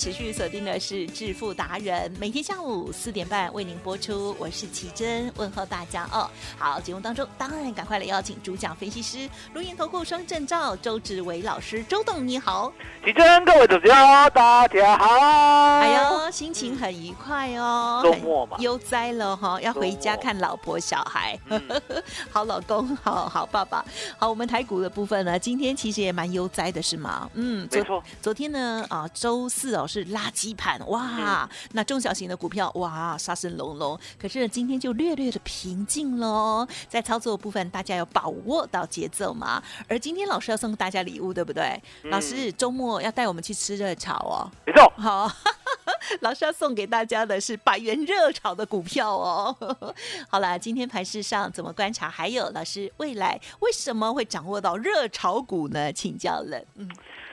持续锁定的是致富达人，每天下午四点半为您播出。我是奇珍，问候大家哦。好，节目当中当然赶快来邀请主讲分析师、如言投顾双证照周志伟老师，周董你好。奇珍，各位主持人大家好。哎呦，心情很愉快哦，周末嘛，悠哉了哈，要回家看老婆小孩，好老公，好好爸爸。好，我们台股的部分呢，今天其实也蛮悠哉的，是吗？嗯，没错。昨天呢，啊，周四哦。是垃圾盘哇，那中小型的股票哇杀声隆隆，可是今天就略略的平静喽。在操作部分，大家要把握到节奏嘛。而今天老师要送大家礼物，对不对？老师周末要带我们去吃热炒哦，没错。好，老师要送给大家的是百元热炒的股票哦。好了，今天盘市上怎么观察？还有老师未来为什么会掌握到热炒股呢？请教了，嗯。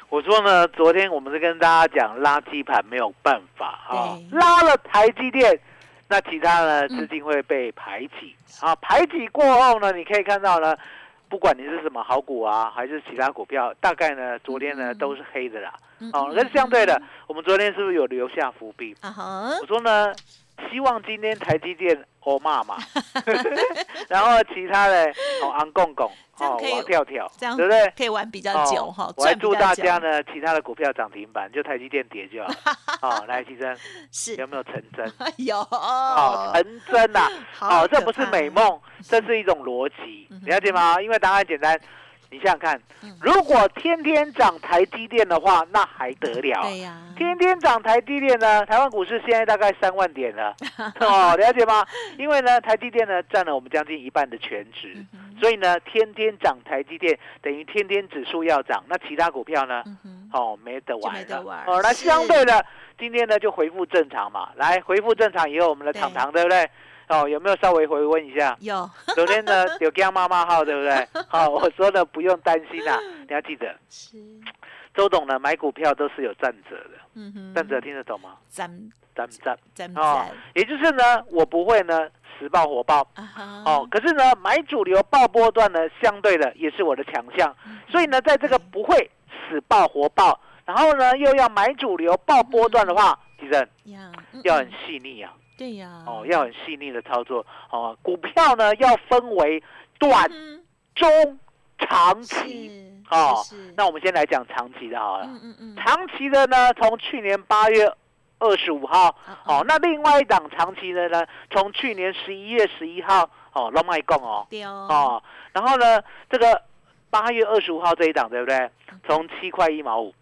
我说呢，昨天我们是跟大家讲垃圾盘没有办法啊，拉了台积电，那其他呢资金会被排挤啊，排挤过后呢，你可以看到呢，不管你是什么好股啊，还是其他股票，大概呢昨天呢都是黑的啦。哦，那是相对的，我们昨天是不是有留下伏笔？我说呢，希望今天台积电欧骂嘛，然后其他的哦昂公公。哦，王跳跳，这样对不对？可以玩比较久哈。我还祝大家呢，其他的股票涨停板，就台积电跌就好。好，来，其真，是有没有成真？有，好成真呐！好，这不是美梦，这是一种逻辑，了解吗？因为答案简单。你想想看，如果天天涨台积电的话，那还得了？对呀，天天涨台积电呢？台湾股市现在大概三万点了，哦，了解吗？因为呢，台积电呢占了我们将近一半的全值，所以呢，天天涨台积电等于天天指数要涨，那其他股票呢？哦，没得玩了。哦，那相对的，今天呢就恢复正常嘛。来，恢复正常以后，我们的糖糖对不对？哦，有没有稍微回温一下？有。昨天呢有叫妈妈号，对不对？好，我说的不用担心啊，你要记得。是。周董呢买股票都是有站者的。嗯哼。站者听得懂吗？站站站站哦，也就是呢，我不会呢死爆火爆。哦。可是呢，买主流爆波段呢，相对的也是我的强项。所以呢，在这个不会死爆活爆，然后呢又要买主流爆波段的话，其实要很细腻啊。对呀，哦，要很细腻的操作哦。股票呢要分为短、中、长期，哦。那我们先来讲长期的好了。嗯嗯嗯。长期的呢，从去年八月二十五号，哦，那另外一档长期的呢，从去年十一月十一号，哦，龙脉共哦。对哦。哦，然后呢，这个八月二十五号这一档对不对？从七块一毛五，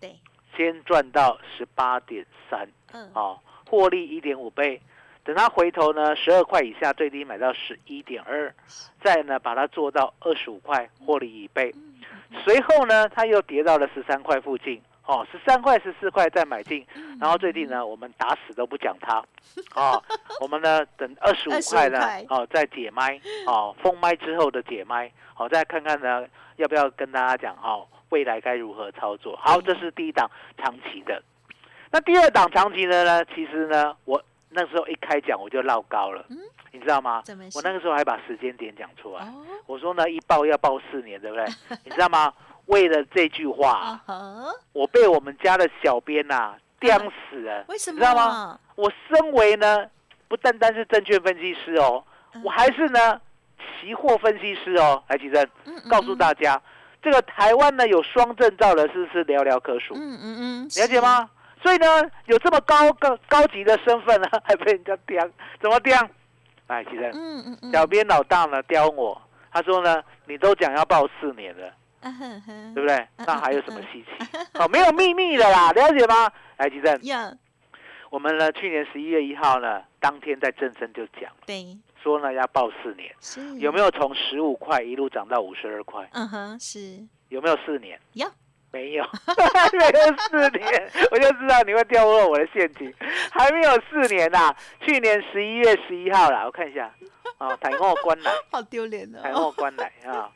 对，先赚到十八点三，嗯，哦。获利一点五倍，等它回头呢，十二块以下最低买到十一点二，再呢把它做到二十五块，获利一倍。随后呢，它又跌到了十三块附近，哦，十三块、十四块再买进，然后最近呢，我们打死都不讲它，哦，我们呢等二十五块呢，哦再解麦，哦封麦之后的解麦，好再看看呢要不要跟大家讲哈，未来该如何操作？好，这是第一档长期的，那第二档长期的呢，其实呢我那时候一开讲我就唠高了，你知道吗？我那个时候还把时间点讲出来，我说呢一报要报四年，对不对？你知道吗？为了这句话，我被我们家的小编呐刁死了。为什么？知道吗？我身为呢，不单单是证券分析师哦，我还是呢期货分析师哦。来，吉珍，告诉大家，这个台湾呢有双证照的，是不是寥寥可数？嗯嗯嗯，了解吗？所以呢，有这么高高高级的身份呢，还被人家刁，怎么刁？哎，吉珍，嗯嗯嗯，小编老大呢刁我，他说呢，你都讲要报四年了。对不对？那还有什么稀奇？哦，没有秘密的啦，了解吗？来，吉正。我们呢，去年十一月一号呢，当天在正声就讲，对，说呢要报四年，是有没有从十五块一路涨到五十二块？嗯哼，是有没有四年？有。没有，没有四年，我就知道你会掉落我的陷阱。还没有四年呐，去年十一月十一号啦，我看一下，哦，台货关来，好丢脸的，台货关来啊，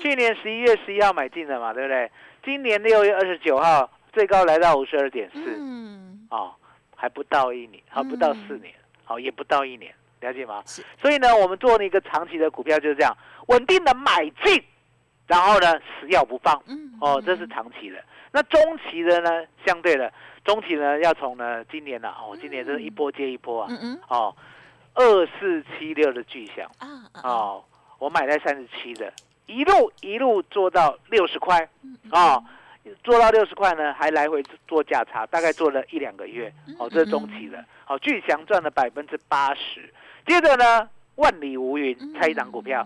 去年十一月十一号买进的嘛，对不对？今年六月二十九号最高来到五十二点四，嗯，哦，还不到一年，还不到四年，好，也不到一年，了解吗？所以呢，我们做了一个长期的股票就是这样，稳定的买进。然后呢，死咬不放，哦，这是长期的。那中期的呢，相对的，中期呢要从呢今年呢，哦，今年真是一波接一波啊，哦，二四七六的巨响啊，哦，我买在三十七的，一路一路做到六十块，哦，做到六十块呢，还来回做价差，大概做了一两个月，哦，这是中期的，好，巨祥赚了百分之八十。接着呢，万里无云，猜一档股票。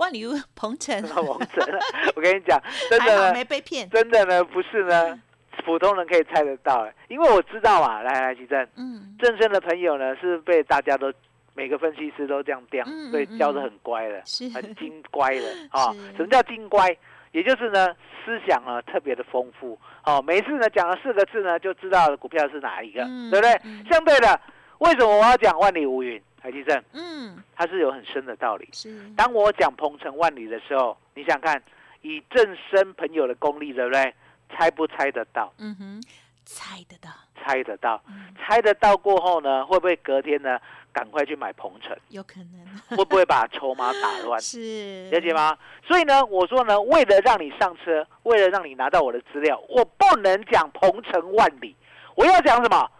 万里 鹏程，鹏程，我跟你讲，真的没被骗，真的呢，不是呢，普通人可以猜得到，因为我知道啊，来来，吉正，嗯，正生的朋友呢是被大家都每个分析师都这样刁，所以教的很乖的，很精乖的啊。什么叫精乖？也就是呢，思想啊特别的丰富，哦，每次呢讲了四个字呢，就知道股票是哪一个，对不对？相对的，为什么我要讲万里无云？海基正，嗯，它是有很深的道理。是，当我讲鹏程万里的时候，你想看以正身朋友的功力，对不对？猜不猜得到？嗯哼，猜得到，猜得到，猜得到过后呢，会不会隔天呢，赶快去买鹏程？有可能。会不会把筹码打乱？是，了解吗？所以呢，我说呢，为了让你上车，为了让你拿到我的资料，我不能讲鹏程万里，我要讲什么？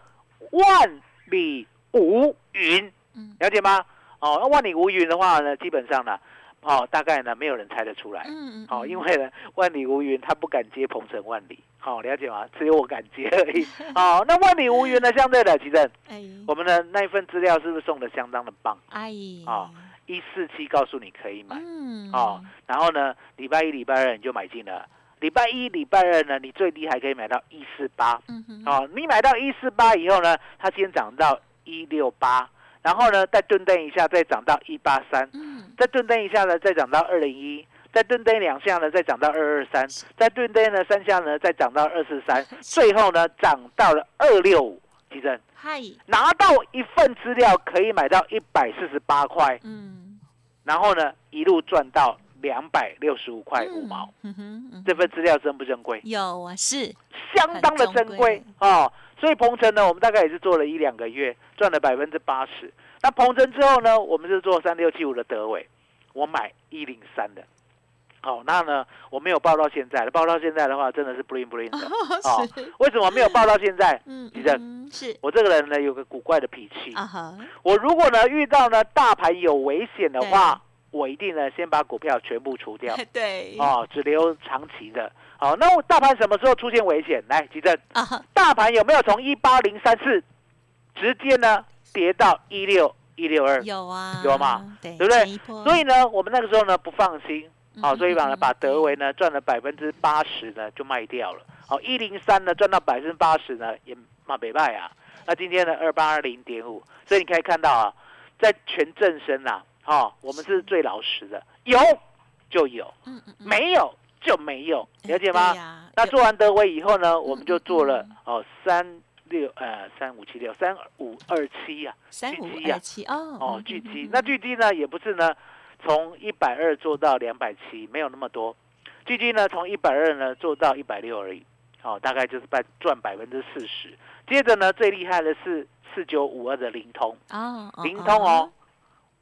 万里无云。了解吗？哦，那万里无云的话呢，基本上呢，哦，大概呢，没有人猜得出来。嗯嗯。好，因为呢，万里无云，他不敢接鹏程万里。好，了解吗？只有我敢接而已。好，那万里无云呢，相对的，其正，哎，我们的那一份资料是不是送的相当的棒？哎，哦，一四七告诉你可以买。嗯。哦，然后呢，礼拜一、礼拜二你就买进了。礼拜一、礼拜二呢，你最低还可以买到一四八。嗯哼。哦，你买到一四八以后呢，它今天涨到一六八。然后呢，再顿蹬一下，再涨到一八三，再顿蹬一下呢，再涨到二零一，再顿蹬两下呢，再涨到二二三，再顿蹬呢三下呢，再涨到二四三，最后呢涨到了二六五，奇珍，嗨，拿到一份资料可以买到一百四十八块，嗯，然后呢一路赚到两百六十五块五毛，嗯哼，这份资料珍不珍贵？有啊，是相当的珍贵哦。所以鹏程呢，我们大概也是做了一两个月，赚了百分之八十。那鹏程之后呢，我们是做三六七五的德伟，我买一零三的。好，那呢，我没有报到现在的，报到现在的话，真的是 bling bling 的。哦，为什么没有报到现在？嗯，李正，是我这个人呢，有个古怪的脾气。啊哈，我如果呢遇到呢大盘有危险的话。我一定呢，先把股票全部除掉，对，哦，只留长期的。好，那大盘什么时候出现危险？来，吉正，啊，大盘有没有从一八零三四直接呢跌到一六一六二？有啊，有吗？对，对不对？所以呢，我们那个时候呢不放心，好，所以把呢把德维呢赚了百分之八十呢就卖掉了。好，一零三呢赚到百分之八十呢也卖没卖啊？那今天呢二八二零点五，所以你可以看到啊，在全正身呐。哦，我们是最老实的，有就有，没有就没有，了解吗？那做完德威以后呢，我们就做了哦三六呃三五七六三五二七呀，三五二七哦哦巨基，那巨基呢也不是呢从一百二做到两百七，没有那么多，巨基呢从一百二呢做到一百六而已，哦大概就是赚赚百分之四十。接着呢最厉害的是四九五二的灵通。哦，灵通哦，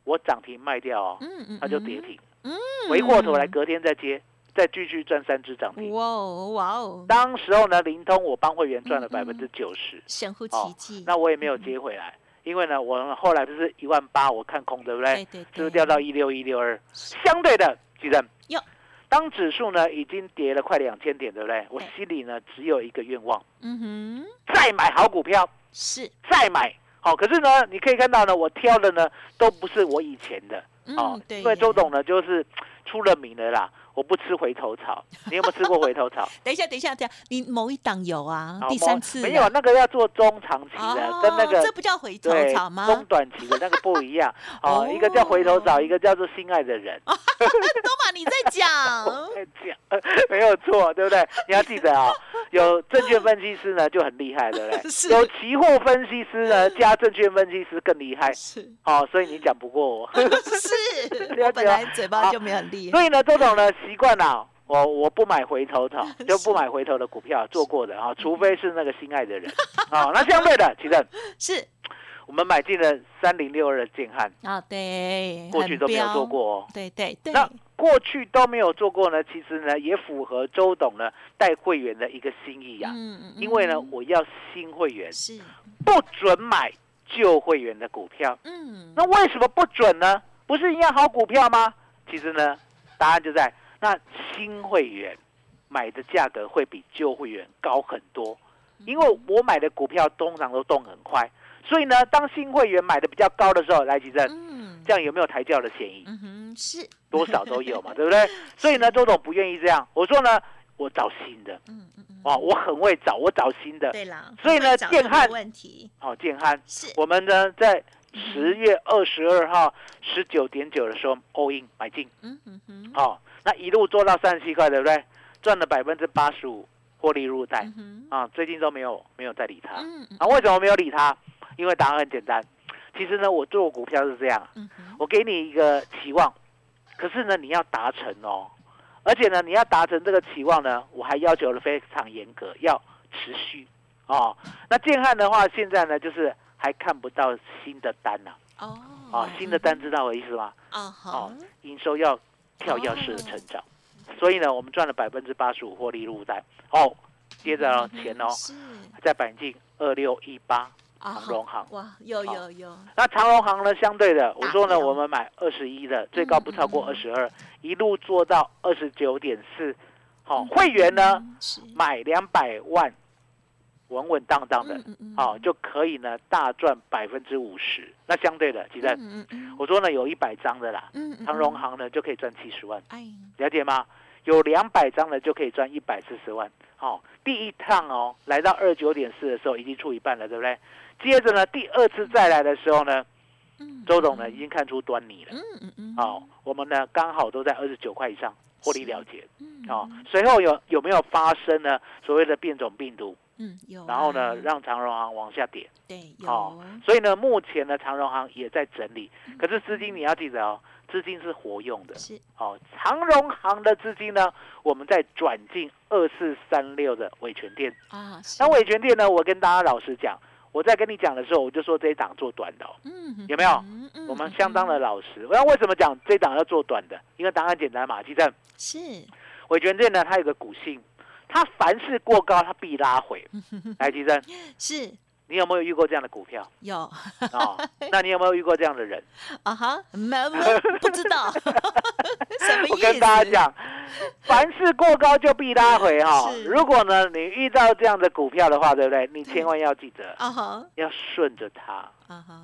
我涨停卖掉哦，嗯嗯，它就跌停，嗯，回过头来隔天再接。再继续赚三只涨停，哇哦哇哦！当时候呢，灵通我帮会员赚了百分之九十，神乎其技。那我也没有接回来，因为呢，我后来不是一万八，我看空，对不对？对对。就是掉到一六一六二，相对的，记得哟。当指数呢已经跌了快两千点，对不对？我心里呢只有一个愿望，嗯哼，再买好股票，是再买好。可是呢，你可以看到呢，我挑的呢都不是我以前的，哦，对，因为周董呢就是出了名的啦。我不吃回头草，你有没有吃过回头草？等一下，等一下，等一下，你某一档有啊？第三次没有，那个要做中长期的，跟那个这不叫回头草吗？中短期的那个不一样。哦，一个叫回头草，一个叫做心爱的人。都嘛你在讲？在讲，没有错，对不对？你要记得啊，有证券分析师呢就很厉害，对不对？有期货分析师呢加证券分析师更厉害。是，哦，所以你讲不过我。是，我本来嘴巴就没很厉害。所以呢，周董呢。习惯了，我我不买回头草，就不买回头的股票，做过的啊，除非是那个心爱的人 啊。那相对的，其实是。我们买进了三零六二的建汉。啊，对，过去都没有做过哦，对对对。那过去都没有做过呢，其实呢也符合周董呢带会员的一个心意啊，嗯嗯，因为呢我要新会员是。不准买旧会员的股票，嗯，那为什么不准呢？不是一样好股票吗？其实呢，答案就在。那新会员买的价格会比旧会员高很多，因为我买的股票通常都动很快，所以呢，当新会员买的比较高的时候，来吉正，这样有没有抬轿的嫌疑？嗯哼，是多少都有嘛，对不对？所以呢，周总不愿意这样，我说呢，我找新的，嗯嗯嗯，哦，我很会找，我找新的，对啦，所以呢，建汉问题，哦，建汉是我们呢在十月二十二号十九点九的时候 all in 买进，嗯嗯嗯，好。那一路做到三十七块，对不对？赚了百分之八十五获利入袋啊！最近都没有没有再理他啊？为什么没有理他？因为答案很简单，其实呢，我做股票是这样，我给你一个期望，可是呢，你要达成哦，而且呢，你要达成这个期望呢，我还要求的非常严格，要持续哦。那建汉的话，现在呢，就是还看不到新的单呢。哦，啊，新的单知道我意思吗？啊，好，营收要。跳跃式的成长，所以呢，我们赚了百分之八十五获利入袋。哦，接着钱哦，在板进二六一八长荣行。哇，有有有。那长荣行呢？相对的，我说呢，我们买二十一的，最高不超过二十二，一路做到二十九点四。好，会员呢买两百万。稳稳当当的，好就可以呢，大赚百分之五十。那相对的，其实我说呢，有一百张的啦，长荣行呢就可以赚七十万，了解吗？有两百张的就可以赚一百四十万。好，第一趟哦，来到二九点四的时候已经出一半了，对不对？接着呢，第二次再来的时候呢，周总呢已经看出端倪了。嗯嗯嗯好，我们呢刚好都在二十九块以上获利了结。好，随后有有没有发生呢？所谓的变种病毒？嗯，有。然后呢，让长荣行往下跌。对，有。所以呢，目前呢，长荣行也在整理。可是资金你要记得哦，资金是活用的。是。哦，长荣行的资金呢，我们在转进二四三六的伟权店。啊。那伟权店呢，我跟大家老实讲，我在跟你讲的时候，我就说这一档做短的。嗯。有没有？嗯嗯。我们相当的老实。我要为什么讲这一档要做短的？因为答案简单嘛，记得。是。伟权店呢，它有个股性。它凡事过高，它必拉回。来，吉生，是你有没有遇过这样的股票？有哦，那你有没有遇过这样的人？啊哈，没没不知道。什么意思？我跟大家讲，凡事过高就必拉回哈。如果呢，你遇到这样的股票的话，对不对？你千万要记得，啊哈，要顺着它。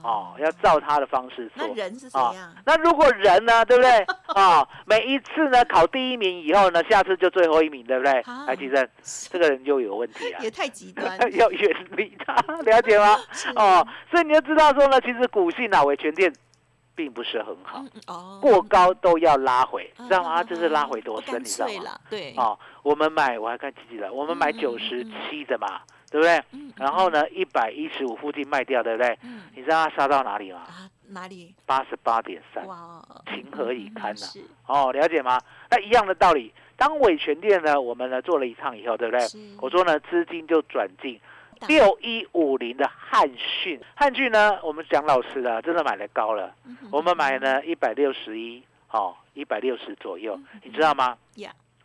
哦，要照他的方式做。那人是怎样？那如果人呢，对不对？啊，每一次呢考第一名以后呢，下次就最后一名，对不对？来，其实这个人就有问题啊。也太极端。要远离他，了解吗？哦，所以你要知道说呢，其实股性哪为全店并不是很好，哦，过高都要拉回，知道吗？这是拉回多深，你知道吗？对，哦，我们买我还看记记得，我们买九十七的嘛，对不对？然后呢，一百一十五附近卖掉，对不对？你知道它杀到哪里吗？啊，哪里？八十八点三，哇，情何以堪呢？哦，了解吗？那一样的道理，当伟全店呢，我们呢做了一趟以后，对不对？我说呢，资金就转进。六一五零的汉讯，汉讯呢，我们讲老师的，真的买的高了。我们买呢一百六十一，哦，一百六十左右，你知道吗？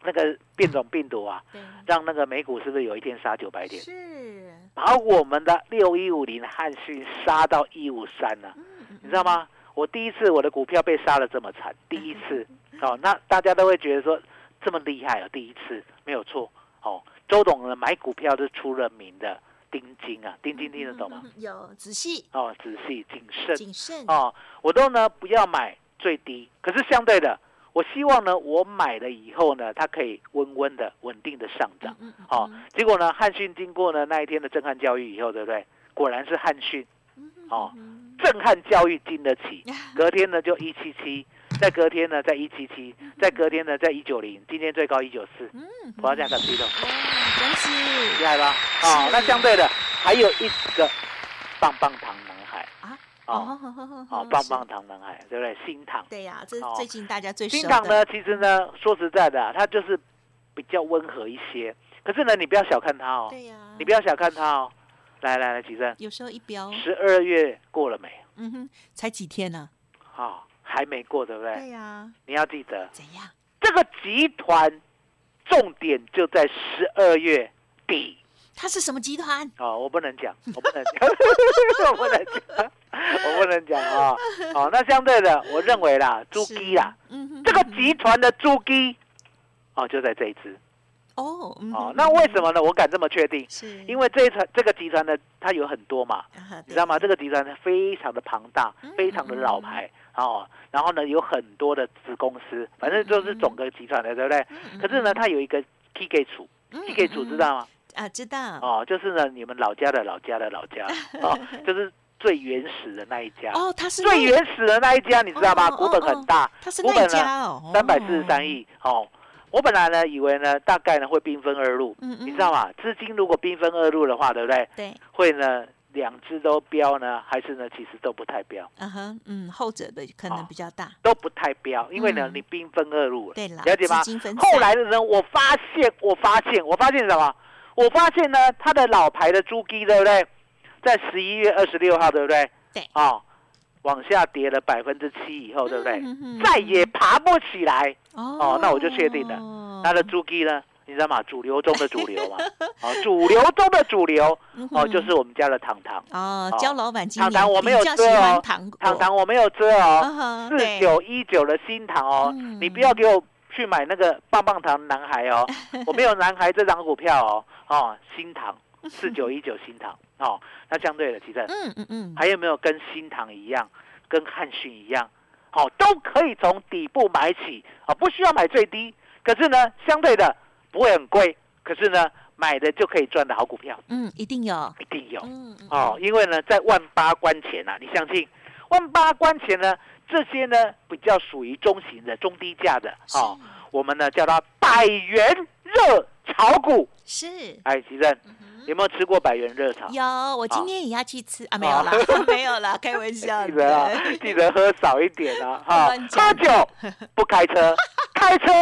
那个变种病毒啊，让那个美股是不是有一天杀九百点？是，把我们的六一五零汉讯杀到一五三了，你知道吗？我第一次我的股票被杀的这么惨，第一次，哦，那大家都会觉得说这么厉害啊，第一次没有错，哦，周董呢买股票是出了名的。盯紧啊，盯盯听得懂吗？有仔细哦，仔细谨慎谨慎哦，我都呢不要买最低，可是相对的，我希望呢我买了以后呢，它可以温温的稳定的上涨。哦，结果呢汉讯经过呢那一天的震撼教育以后，对不对？果然是汉讯哦，震撼教育经得起，隔天呢就一七七。在隔天呢，在一七七，在隔天呢，在一九零，今天最高一九四，嗯，我要这样子推动，恭喜，厉害吧？哦，那相对的还有一个棒棒糖哦，哦，棒棒糖男孩，对不对？新糖，对呀，这是最近大家最新糖呢，其实呢，说实在的，它就是比较温和一些，可是呢，你不要小看它哦，对呀，你不要小看它哦，来来来，起身，有时候一标，十二月过了没？嗯哼，才几天呢？好。还没过，对不对？对呀，你要记得怎样？这个集团重点就在十二月底。它是什么集团？哦，我不能讲，我不能讲，我不能讲，我不能讲啊！哦，那相对的，我认为啦，猪鸡啦，这个集团的猪鸡，哦，就在这一支。哦，哦，那为什么呢？我敢这么确定，是因为这一团这个集团呢，它有很多嘛，你知道吗？这个集团呢，非常的庞大，非常的老牌哦。然后呢，有很多的子公司，反正就是整个集团的，对不对？可是呢，它有一个 K K 处，K K 处知道吗？啊，知道。哦，就是呢，你们老家的老家的老家，哦，就是最原始的那一家。哦，它是最原始的那一家，你知道吗？股本很大，它是那家哦，三百四十三亿哦。我本来呢，以为呢，大概呢会兵分二路，嗯嗯，你知道吗？资金如果兵分二路的话，对不对？对，会呢，两只都标呢，还是呢，其实都不太标。嗯哼，嗯，后者的可能比较大，都不太标，因为呢，你兵分二路，对了，了解吗？后来的人，我发现，我发现，我发现什么？我发现呢，他的老牌的猪鸡，对不对？在十一月二十六号，对不对？对，啊。往下跌了百分之七以后，对不对？再也爬不起来哦，那我就确定了。他的猪鸡呢？你知道吗？主流中的主流嘛，哦，主流中的主流哦，就是我们家的糖糖哦。焦老板今年糖糖我没有遮哦，糖糖我没有遮哦，四九一九的新糖哦，你不要给我去买那个棒棒糖男孩哦，我没有男孩这张股票哦，哦，新塘四九一九新塘哦。那相对的，其实嗯嗯嗯，还有没有跟新塘一样，跟汉逊一样，好，都可以从底部买起啊，不需要买最低。可是呢，相对的不会很贵，可是呢，买的就可以赚的好股票。嗯，一定有，一定有。嗯嗯。哦，因为呢，在万八关前啊，你相信，万八关前呢，这些呢比较属于中型的、中低价的，哦，我们呢叫它百元热炒股。是。哎，奇正。有没有吃过百元热炒？有，我今天也要去吃啊！没有啦，没有啦，开玩笑。记得啊，记得喝少一点啊！哈，喝酒不开车，开车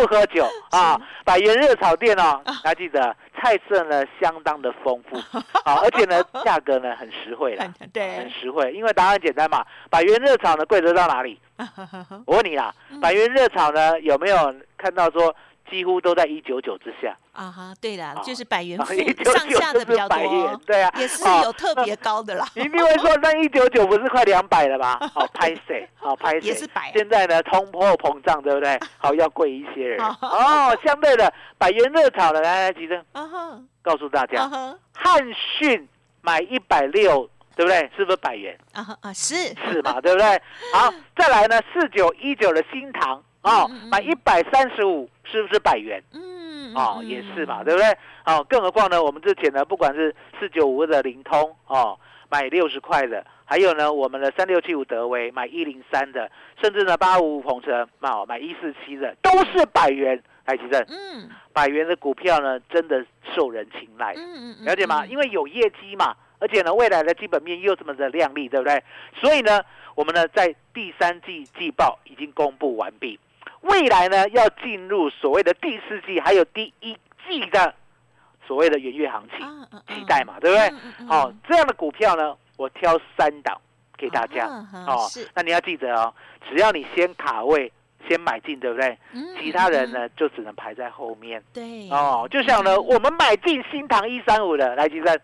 不喝酒 啊！百元热炒店哦，还记得菜色呢相当的丰富 啊，而且呢价格呢很实惠啦，对，很实惠。因为答案简单嘛，百元热炒呢贵得到哪里？我问你啦，百元热炒呢有没有看到说？几乎都在一九九之下啊哈，对啦，就是百元上下的比较多，对啊，也是有特别高的啦。一定会说那一九九不是快两百了吗？好拍谁？好拍谁？也是百。现在呢，通货膨胀，对不对？好要贵一些人 哦。相对的，百元热炒的来来，吉生，告诉大家，汉逊买一百六，对不对？是不是百元？啊啊，是是嘛，对不对？好，再来呢，四九一九的新塘。哦，买一百三十五是不是百元？嗯，哦，也是嘛，对不对？哦，更何况呢，我们之前呢，不管是四九五的灵通哦，买六十块的，还有呢，我们的三六七五德威买一零三的，甚至呢八五五鹏程买买一四七的，都是百元。台积电，嗯，百元的股票呢，真的受人青睐，嗯嗯，了解吗？因为有业绩嘛，而且呢，未来的基本面又这么的亮丽，对不对？所以呢，我们呢在第三季季报已经公布完毕，未来呢要进入所谓的第四季，还有第一季的所谓的元月行情，期待嘛，对不对？好，这样的股票呢，我挑三档给大家，哦，那你要记得哦，只要你先卡位。先买进，对不对？其他人呢，就只能排在后面。对哦，就像呢，我们买进新塘一三五的，来，吉生，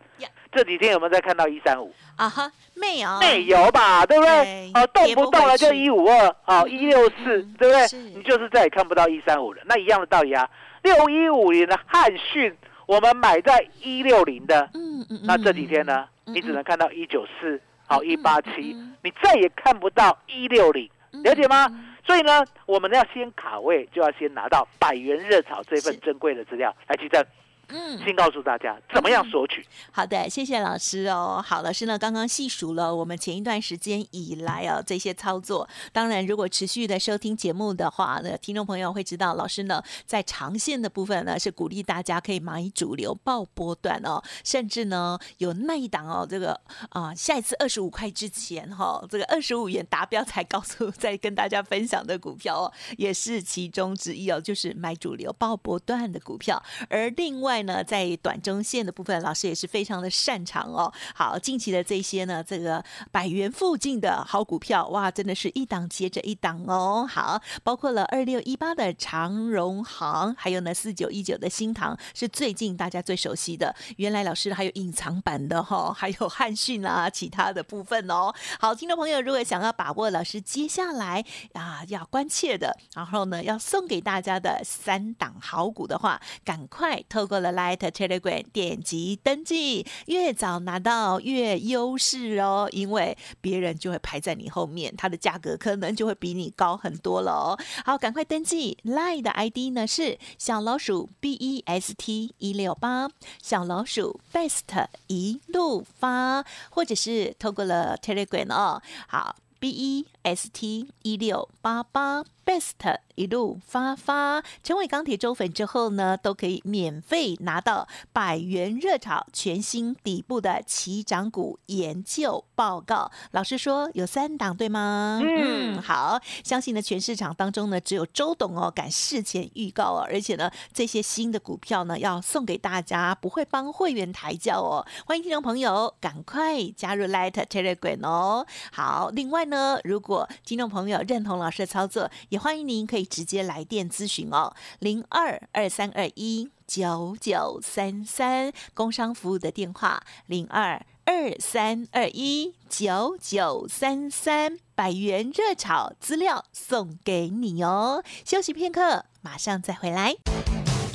这几天有没有在看到一三五？啊哈，没有，没有吧？对不对？哦，动不动了就一五二，哦，一六四，对不对？你就是再也看不到一三五了。那一样的道理啊，六一五零的汉讯，我们买在一六零的，嗯嗯，那这几天呢，你只能看到一九四，好一八七，你再也看不到一六零，了解吗？所以呢，我们要先卡位，就要先拿到百元热炒这份珍贵的资料来提证。嗯，先告诉大家怎么样索取。好的，谢谢老师哦。好，老师呢刚刚细数了我们前一段时间以来哦这些操作。当然，如果持续的收听节目的话，那听众朋友会知道，老师呢在长线的部分呢是鼓励大家可以买主流报波段哦，甚至呢有那一档哦，这个啊下一次二十五块之前哈，这个二十五元达标才告诉再跟大家分享的股票哦，也是其中之一哦，就是买主流报波段的股票，而另外。呢，在短中线的部分，老师也是非常的擅长哦。好，近期的这些呢，这个百元附近的好股票，哇，真的是一档接着一档哦。好，包括了二六一八的长荣行，还有呢四九一九的新塘，是最近大家最熟悉的。原来老师还有隐藏版的哈，还有汉讯啊，其他的部分哦。好，听众朋友，如果想要把握老师接下来啊要关切的，然后呢要送给大家的三档好股的话，赶快透过。Light Telegram 点击登记，越早拿到越优势哦，因为别人就会排在你后面，它的价格可能就会比你高很多了哦。好，赶快登记，Light 的 ID 呢是小老鼠 B E S T 一六八，小老鼠 Best 一路发，或者是透过了 Telegram 哦，好 B E S T 一六八八 Best。一路发发，成为钢铁周粉之后呢，都可以免费拿到百元热炒全新底部的起涨股研究报告。老师说有三档对吗？嗯，好，相信呢全市场当中呢，只有周董哦敢事前预告哦，而且呢这些新的股票呢要送给大家，不会帮会员抬轿哦。欢迎听众朋友赶快加入 Light Telegram 哦。好，另外呢，如果听众朋友认同老师的操作，也欢迎您可以。直接来电咨询哦，零二二三二一九九三三，工商服务的电话零二二三二一九九三三，百元热炒资料送给你哦。休息片刻，马上再回来。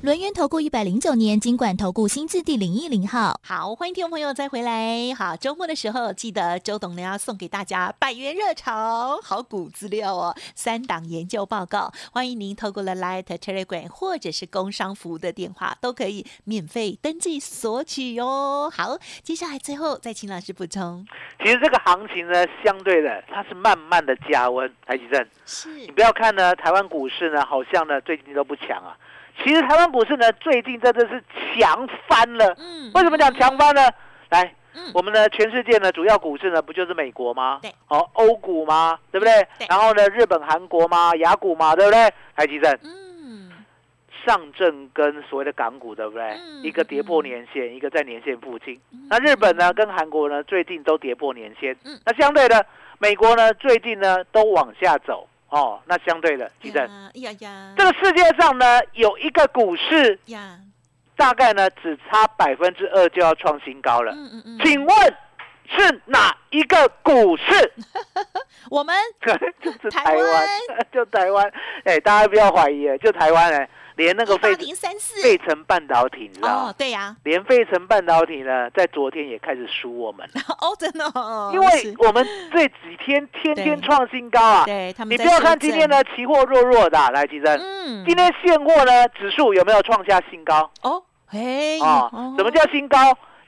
轮源投顾一百零九年金管投顾新字第零一零号，好，欢迎听众朋友再回来。好，周末的时候记得周董呢要送给大家百元热潮好股资料哦，三档研究报告，欢迎您透过了 Light Telegram 或者是工商服务的电话都可以免费登记索取哟。好，接下来最后再请老师补充。其实这个行情呢，相对的它是慢慢的加温，台积电是你不要看呢，台湾股市呢好像呢最近都不强啊。其实台湾股市呢，最近真的是强翻了。嗯，为什么讲强翻呢？来，我们的全世界呢，主要股市呢，不就是美国吗？对。哦，欧股吗？对不对？对。然后呢，日本、韩国吗？雅股吗？对不对？台积电。嗯。上证跟所谓的港股，对不对？一个跌破年线，一个在年线附近。那日本呢，跟韩国呢，最近都跌破年线。嗯。那相对的，美国呢，最近呢，都往下走。哦，那相对的，记得呀呀，这个世界上呢有一个股市呀，大概呢只差百分之二就要创新高了。嗯嗯嗯，请问是哪一个股市？我们就 是台湾，就台湾。哎，大家不要怀疑，就台湾哎。连那个费零三四费城半导体，你知道哦，对呀。连费城半导体呢，在昨天也开始输我们了。哦，真的。因为我们这几天天天创新高啊。对他们。你不要看今天的期货弱弱的，来，吉珍。嗯。今天现货呢，指数有没有创下新高？哦，嘿。啊，什么叫新高？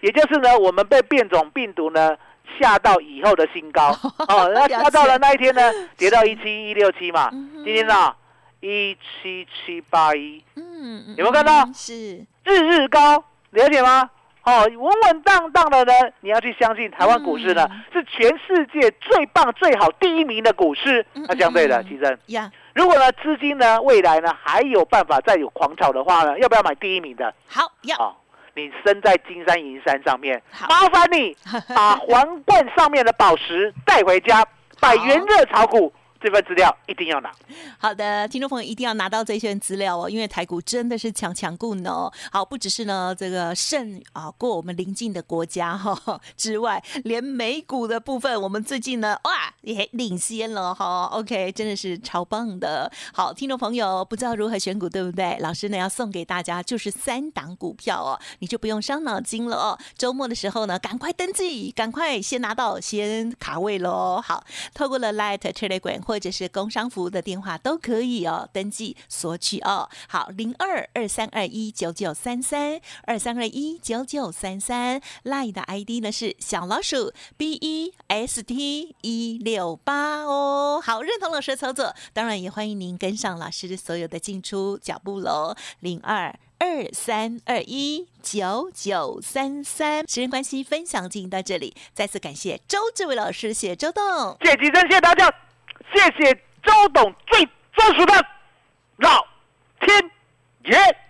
也就是呢，我们被变种病毒呢吓到以后的新高。哦，那吓到了那一天呢，跌到一七一六七嘛。今天呢？一七七八一，嗯，有没有看到？是日日高，了解吗？哦，稳稳当当的呢，你要去相信台湾股市呢，是全世界最棒、最好、第一名的股市。那相对的，其实呀，如果呢资金呢未来呢还有办法再有狂炒的话呢，要不要买第一名的？好，要。你身在金山银山上面，麻烦你把皇冠上面的宝石带回家，百元热炒股。这份资料一定要拿。好的，听众朋友一定要拿到这份资料哦，因为台股真的是强强固呢。好，不只是呢这个胜啊过我们邻近的国家哈之外，连美股的部分，我们最近呢哇也领先了哈。OK，真的是超棒的。好，听众朋友不知道如何选股对不对？老师呢要送给大家就是三档股票哦，你就不用伤脑筋了哦。周末的时候呢，赶快登记，赶快先拿到先卡位喽。好，透过了 Light Telegram。或者是工商服务的电话都可以哦，登记索取哦。好，零二二三二一九九三三二三二一九九三三，line 的 ID 呢是小老鼠 B E S T 一六八哦。好，认同老师的操作，当然也欢迎您跟上老师所有的进出脚步喽。零二二三二一九九三三，时间关系，分享进行到这里，再次感谢周志伟老师，谢周董，谢谢谢谢大家。谢谢周董最专属的老天爷。